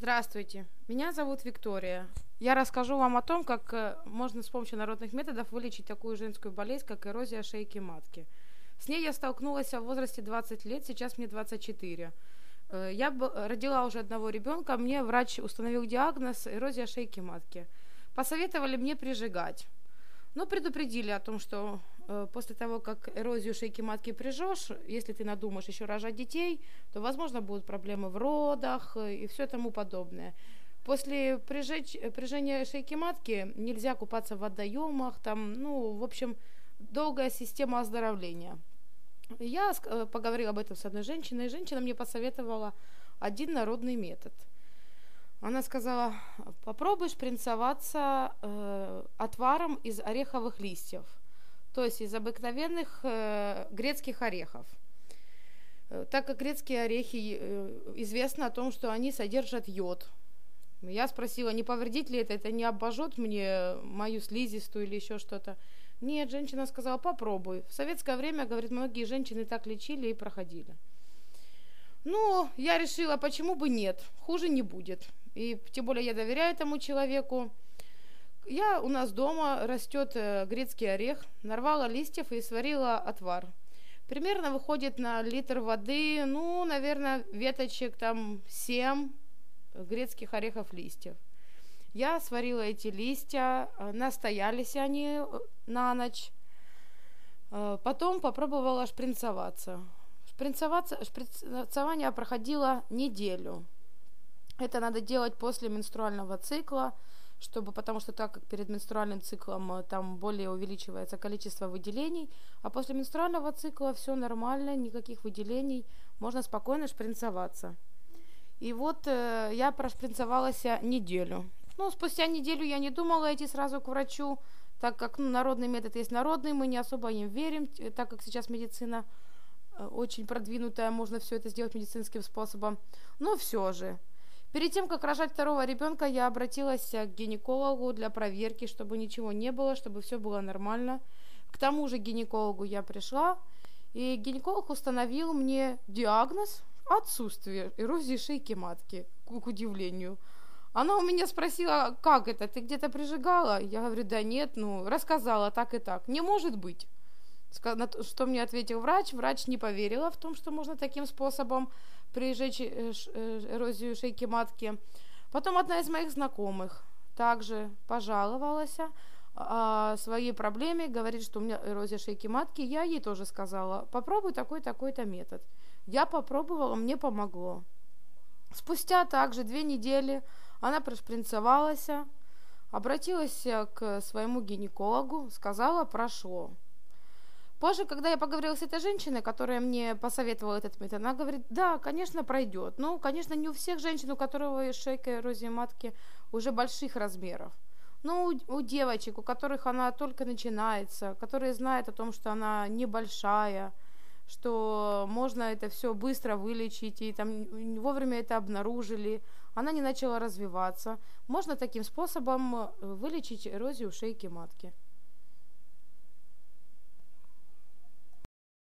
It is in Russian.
Здравствуйте, меня зовут Виктория. Я расскажу вам о том, как э, можно с помощью народных методов вылечить такую женскую болезнь, как эрозия шейки матки. С ней я столкнулась в возрасте 20 лет, сейчас мне 24. Э, я родила уже одного ребенка, мне врач установил диагноз эрозия шейки матки. Посоветовали мне прижигать. Но предупредили о том, что э, после того, как эрозию шейки матки прижжешь, если ты надумаешь еще рожать детей, то, возможно, будут проблемы в родах э, и все тому подобное. После прижечь, э, прижения шейки матки нельзя купаться в водоемах, там, ну, в общем, долгая система оздоровления. Я э, поговорила об этом с одной женщиной, и женщина мне посоветовала один народный метод – она сказала, попробуй шпринцеваться э, отваром из ореховых листьев, то есть из обыкновенных э, грецких орехов. Э, так как грецкие орехи э, известно о том, что они содержат йод. Я спросила, не повредит ли это, это не обожжет мне мою слизистую или еще что-то. Нет, женщина сказала, попробуй. В советское время, говорит, многие женщины так лечили и проходили. Ну, я решила, почему бы нет, хуже не будет. И тем более я доверяю этому человеку. Я у нас дома растет э, грецкий орех, нарвала листьев и сварила отвар. Примерно выходит на литр воды, ну, наверное, веточек там 7 грецких орехов листьев. Я сварила эти листья, э, настоялись они э, на ночь. Потом попробовала шпринцеваться. Шпринцеваться, шпринцевание проходило неделю. Это надо делать после менструального цикла, чтобы, потому что так как перед менструальным циклом э, там более увеличивается количество выделений, а после менструального цикла все нормально, никаких выделений, можно спокойно шпринцеваться. И вот э, я прошпринцевалась неделю. Ну, спустя неделю я не думала идти сразу к врачу, так как ну, народный метод есть народный, мы не особо им верим, так как сейчас медицина э, очень продвинутая, можно все это сделать медицинским способом. Но все же, Перед тем, как рожать второго ребенка, я обратилась к гинекологу для проверки, чтобы ничего не было, чтобы все было нормально. К тому же гинекологу я пришла, и гинеколог установил мне диагноз отсутствие эрозии шейки матки, к удивлению. Она у меня спросила, как это, ты где-то прижигала? Я говорю, да нет, ну, рассказала так и так. Не может быть. Что мне ответил врач? Врач не поверила в том, что можно таким способом прижечь э, э, эрозию шейки матки. Потом одна из моих знакомых также пожаловалась о своей проблеме, говорит, что у меня эрозия шейки матки. Я ей тоже сказала, попробуй такой-такой-то метод. Я попробовала, мне помогло. Спустя также две недели она прошпринцевалась, обратилась к своему гинекологу, сказала, прошло. Позже, когда я поговорила с этой женщиной, которая мне посоветовала этот метод, она говорит, да, конечно, пройдет. Ну, конечно, не у всех женщин, у которых шейка эрозия матки уже больших размеров. Но у, у девочек, у которых она только начинается, которые знают о том, что она небольшая, что можно это все быстро вылечить, и там вовремя это обнаружили, она не начала развиваться. Можно таким способом э, вылечить эрозию шейки матки.